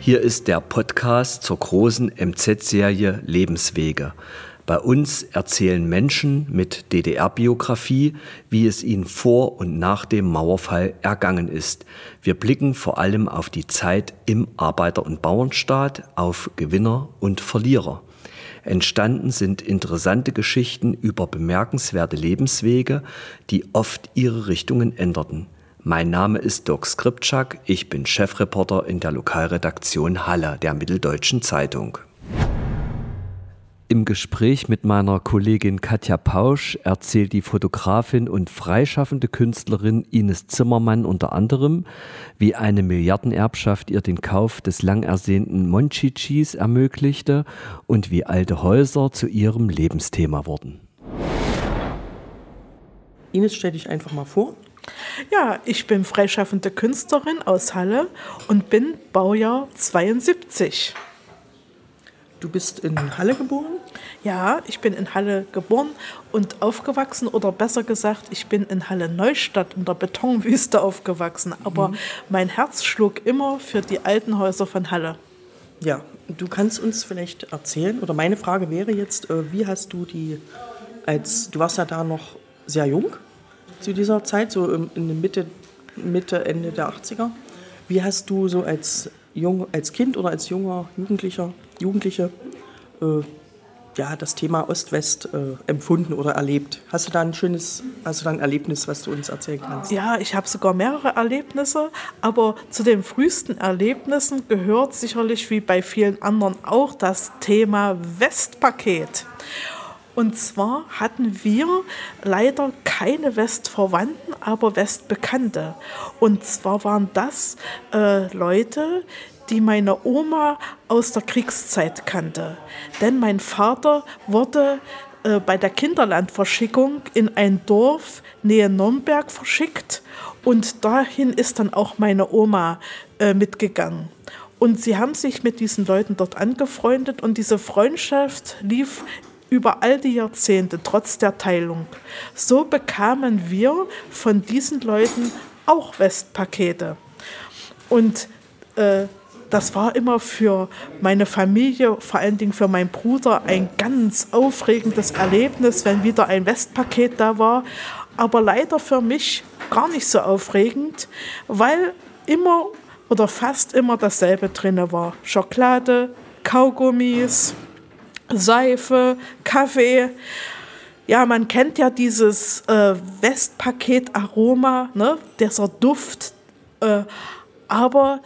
Hier ist der Podcast zur großen MZ-Serie Lebenswege. Bei uns erzählen Menschen mit DDR-Biografie, wie es ihnen vor und nach dem Mauerfall ergangen ist. Wir blicken vor allem auf die Zeit im Arbeiter- und Bauernstaat, auf Gewinner und Verlierer. Entstanden sind interessante Geschichten über bemerkenswerte Lebenswege, die oft ihre Richtungen änderten. Mein Name ist Dirk Skripczak, ich bin Chefreporter in der Lokalredaktion Halle der Mitteldeutschen Zeitung. Im Gespräch mit meiner Kollegin Katja Pausch erzählt die Fotografin und freischaffende Künstlerin Ines Zimmermann unter anderem, wie eine Milliardenerbschaft ihr den Kauf des lang ersehnten Monchichis ermöglichte und wie alte Häuser zu ihrem Lebensthema wurden. Ines, stell dich einfach mal vor. Ja, ich bin freischaffende Künstlerin aus Halle und bin Baujahr 72. Du bist in Halle geboren? Ja, ich bin in Halle geboren und aufgewachsen oder besser gesagt, ich bin in Halle Neustadt in der Betonwüste aufgewachsen, aber mhm. mein Herz schlug immer für die alten Häuser von Halle. Ja, du kannst uns vielleicht erzählen oder meine Frage wäre jetzt, äh, wie hast du die als du warst ja da noch sehr jung zu dieser Zeit, so in der Mitte, Mitte, Ende der 80er. Wie hast du so als, jung, als Kind oder als junger Jugendlicher, Jugendliche äh, ja, das Thema Ost-West äh, empfunden oder erlebt? Hast du da ein schönes, hast du da ein Erlebnis, was du uns erzählen kannst? Ja, ich habe sogar mehrere Erlebnisse, aber zu den frühesten Erlebnissen gehört sicherlich wie bei vielen anderen auch das Thema Westpaket. Und zwar hatten wir leider keine Westverwandten, aber Westbekannte. Und zwar waren das äh, Leute, die meine Oma aus der Kriegszeit kannte. Denn mein Vater wurde äh, bei der Kinderlandverschickung in ein Dorf nähe Nürnberg verschickt und dahin ist dann auch meine Oma äh, mitgegangen. Und sie haben sich mit diesen Leuten dort angefreundet und diese Freundschaft lief über all die Jahrzehnte, trotz der Teilung. So bekamen wir von diesen Leuten auch Westpakete. Und äh, das war immer für meine Familie, vor allen Dingen für meinen Bruder, ein ganz aufregendes Erlebnis, wenn wieder ein Westpaket da war. Aber leider für mich gar nicht so aufregend, weil immer oder fast immer dasselbe drin war. Schokolade, Kaugummis, Seife, Kaffee. Ja, man kennt ja dieses äh, Westpaket-Aroma, ne? dieser Duft. Äh, aber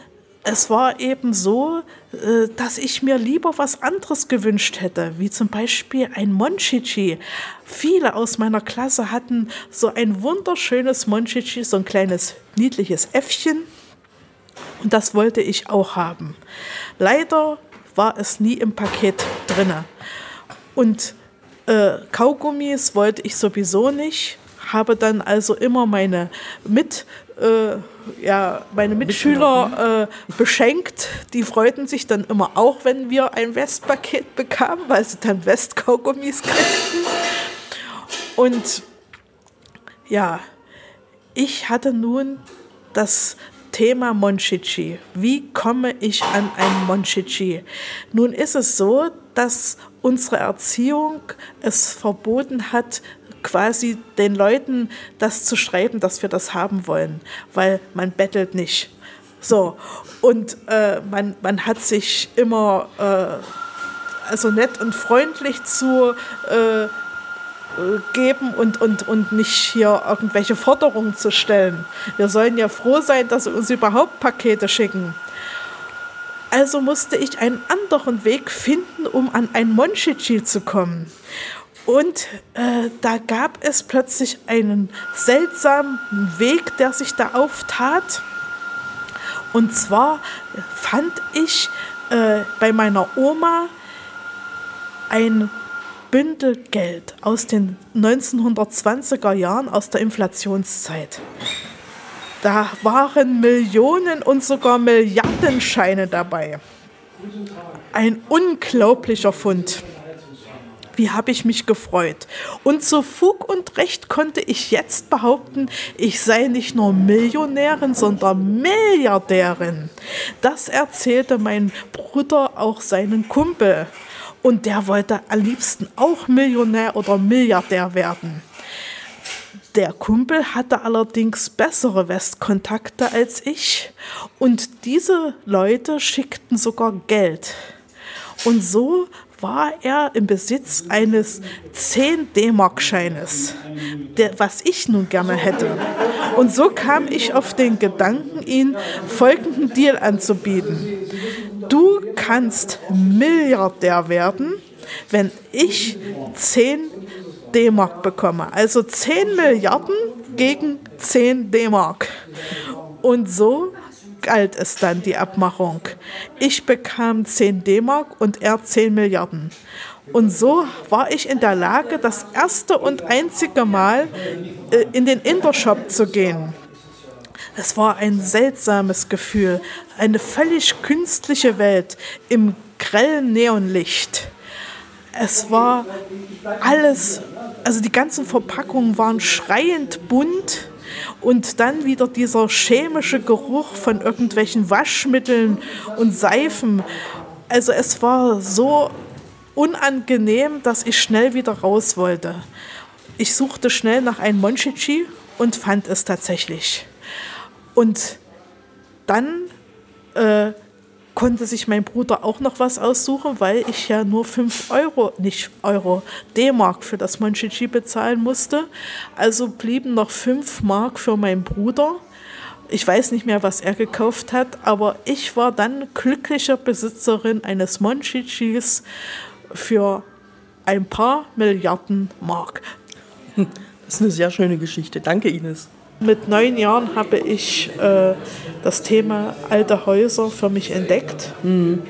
es war eben so, äh, dass ich mir lieber was anderes gewünscht hätte, wie zum Beispiel ein Monchichi. Viele aus meiner Klasse hatten so ein wunderschönes Monchichi, so ein kleines niedliches Äffchen. Und das wollte ich auch haben. Leider war es nie im Paket drin. Und äh, Kaugummis wollte ich sowieso nicht, habe dann also immer meine mit äh, ja, meine Mitschüler äh, beschenkt. Die freuten sich dann immer auch, wenn wir ein Westpaket bekamen, weil sie dann Westkaugummis kriegten. Und ja, ich hatte nun das Thema Monchichi. Wie komme ich an ein Monchichi? Nun ist es so, dass unsere Erziehung es verboten hat, quasi den Leuten das zu schreiben, dass wir das haben wollen, weil man bettelt nicht. So, und äh, man, man hat sich immer äh, also nett und freundlich zu äh, geben und, und, und nicht hier irgendwelche Forderungen zu stellen. Wir sollen ja froh sein, dass sie uns überhaupt Pakete schicken. Also musste ich einen anderen Weg finden, um an ein Monchichi zu kommen. Und äh, da gab es plötzlich einen seltsamen Weg, der sich da auftat. Und zwar fand ich äh, bei meiner Oma ein Bündel Geld aus den 1920er Jahren, aus der Inflationszeit. Da waren Millionen und sogar Milliardenscheine dabei. Ein unglaublicher Fund. Wie habe ich mich gefreut. Und zu Fug und Recht konnte ich jetzt behaupten, ich sei nicht nur Millionärin, sondern Milliardärin. Das erzählte mein Bruder auch seinen Kumpel. Und der wollte am liebsten auch Millionär oder Milliardär werden. Der Kumpel hatte allerdings bessere Westkontakte als ich und diese Leute schickten sogar Geld. Und so war er im Besitz eines 10 D-Mark-Scheines, was ich nun gerne hätte. Und so kam ich auf den Gedanken, ihn folgenden Deal anzubieten. Du kannst Milliardär werden, wenn ich 10 D-Mark bekomme. Also 10 Milliarden gegen 10 D-Mark. Und so galt es dann, die Abmachung. Ich bekam 10 D-Mark und er 10 Milliarden. Und so war ich in der Lage, das erste und einzige Mal äh, in den Intershop zu gehen. Es war ein seltsames Gefühl, eine völlig künstliche Welt im grellen Neonlicht. Es war alles, also die ganzen Verpackungen waren schreiend bunt und dann wieder dieser chemische Geruch von irgendwelchen Waschmitteln und Seifen. Also es war so unangenehm, dass ich schnell wieder raus wollte. Ich suchte schnell nach einem Monchichi und fand es tatsächlich. Und dann äh, konnte sich mein Bruder auch noch was aussuchen, weil ich ja nur 5 Euro, nicht Euro, D-Mark für das Monchichi bezahlen musste. Also blieben noch 5 Mark für meinen Bruder. Ich weiß nicht mehr, was er gekauft hat, aber ich war dann glücklicher Besitzerin eines Monchichis für ein paar Milliarden Mark. Das ist eine sehr schöne Geschichte. Danke, Ines. Mit neun Jahren habe ich äh, das Thema alte Häuser für mich entdeckt. Mhm.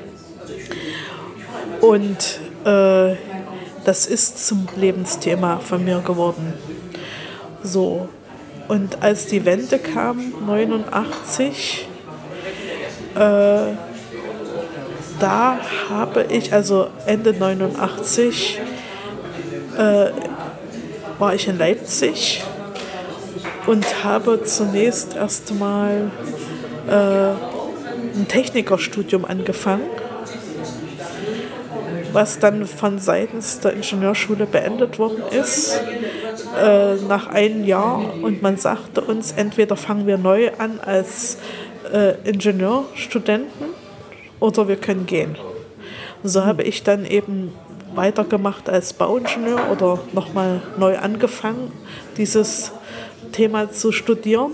Und äh, das ist zum Lebensthema von mir geworden. So. Und als die Wende kam, 89, äh, da habe ich, also Ende 89, äh, war ich in Leipzig und habe zunächst erstmal äh, ein Technikerstudium angefangen, was dann von seitens der Ingenieurschule beendet worden ist äh, nach einem Jahr und man sagte uns, entweder fangen wir neu an als äh, Ingenieurstudenten oder wir können gehen. So habe ich dann eben weitergemacht als Bauingenieur oder nochmal neu angefangen, dieses Thema zu studieren,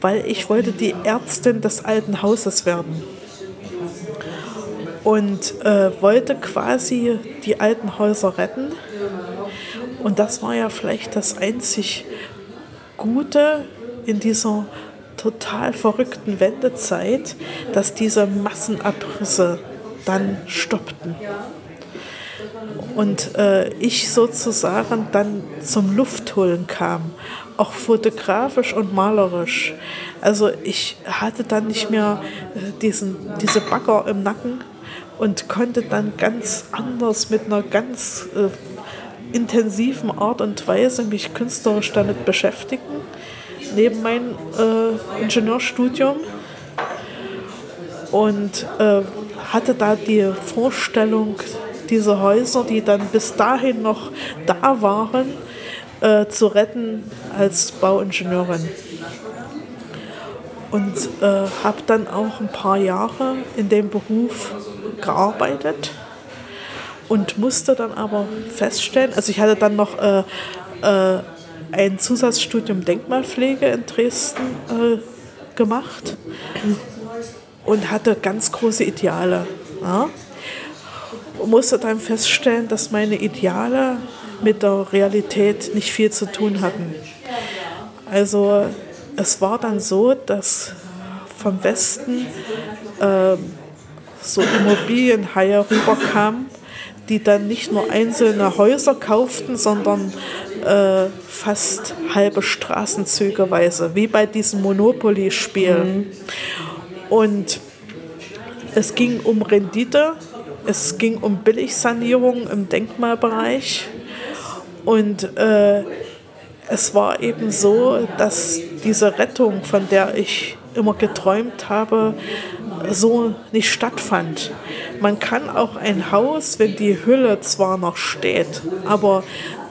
weil ich wollte die Ärztin des alten Hauses werden und äh, wollte quasi die alten Häuser retten. Und das war ja vielleicht das einzig Gute in dieser total verrückten Wendezeit, dass diese Massenabrisse dann stoppten. Und äh, ich sozusagen dann zum Luftholen kam auch fotografisch und malerisch. Also ich hatte dann nicht mehr äh, diesen, diese Bagger im Nacken und konnte dann ganz anders mit einer ganz äh, intensiven Art und Weise mich künstlerisch damit beschäftigen, neben meinem äh, Ingenieurstudium. Und äh, hatte da die Vorstellung, diese Häuser, die dann bis dahin noch da waren, äh, zu retten als Bauingenieurin. Und äh, habe dann auch ein paar Jahre in dem Beruf gearbeitet und musste dann aber feststellen, also ich hatte dann noch äh, äh, ein Zusatzstudium Denkmalpflege in Dresden äh, gemacht und hatte ganz große Ideale. Ja? Musste dann feststellen, dass meine Ideale mit der Realität nicht viel zu tun hatten. Also es war dann so, dass vom Westen äh, so Immobilienhaie rüberkamen, die dann nicht nur einzelne Häuser kauften, sondern äh, fast halbe Straßenzügeweise, wie bei diesem Monopoly-Spiel. Mhm. Und es ging um Rendite es ging um Billigsanierung im Denkmalbereich. Und äh, es war eben so, dass diese Rettung, von der ich immer geträumt habe, so nicht stattfand. Man kann auch ein Haus, wenn die Hülle zwar noch steht, aber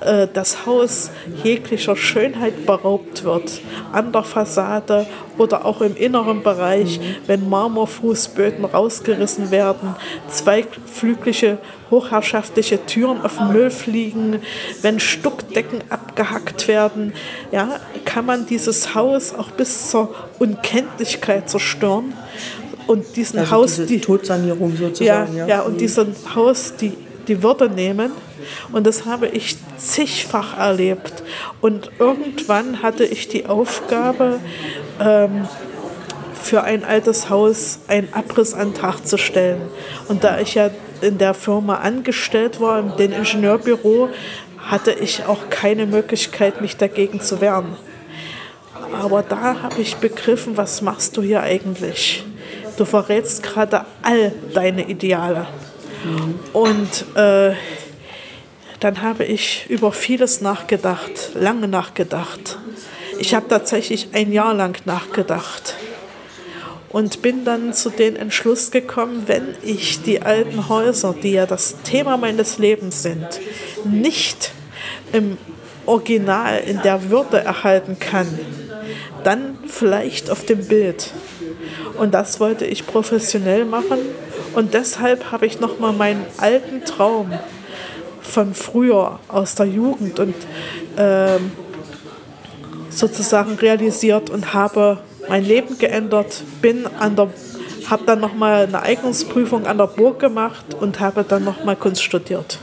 äh, das Haus jeglicher Schönheit beraubt wird, an der Fassade oder auch im inneren Bereich, wenn Marmorfußböden rausgerissen werden, zweiflügliche hochherrschaftliche Türen auf den Müll fliegen, wenn Stuckdecken abgehackt werden, ja, kann man dieses Haus auch bis zur Unkenntlichkeit zerstören und diesen also Haus die Todsanierung sozusagen. ja, Ja, ja, und diesem Haus die, die Würde nehmen. Und das habe ich zigfach erlebt. Und irgendwann hatte ich die Aufgabe, ähm, für ein altes Haus einen Abrissantrag zu stellen. Und da ich ja in der Firma angestellt war, in dem Ingenieurbüro, hatte ich auch keine Möglichkeit, mich dagegen zu wehren. Aber da habe ich begriffen, was machst du hier eigentlich? Du verrätst gerade all deine Ideale. Und äh, dann habe ich über vieles nachgedacht, lange nachgedacht. Ich habe tatsächlich ein Jahr lang nachgedacht und bin dann zu dem Entschluss gekommen, wenn ich die alten Häuser, die ja das Thema meines Lebens sind, nicht im Original in der Würde erhalten kann, dann vielleicht auf dem Bild. Und das wollte ich professionell machen. Und deshalb habe ich nochmal meinen alten Traum von früher aus der Jugend und ähm, sozusagen realisiert und habe mein Leben geändert, bin an der habe dann nochmal eine Eignungsprüfung an der Burg gemacht und habe dann nochmal Kunst studiert.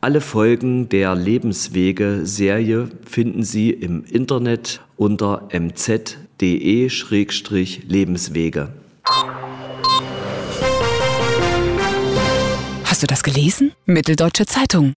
Alle Folgen der Lebenswege-Serie finden Sie im Internet unter mz.de-lebenswege. Hast du das gelesen? Mitteldeutsche Zeitung.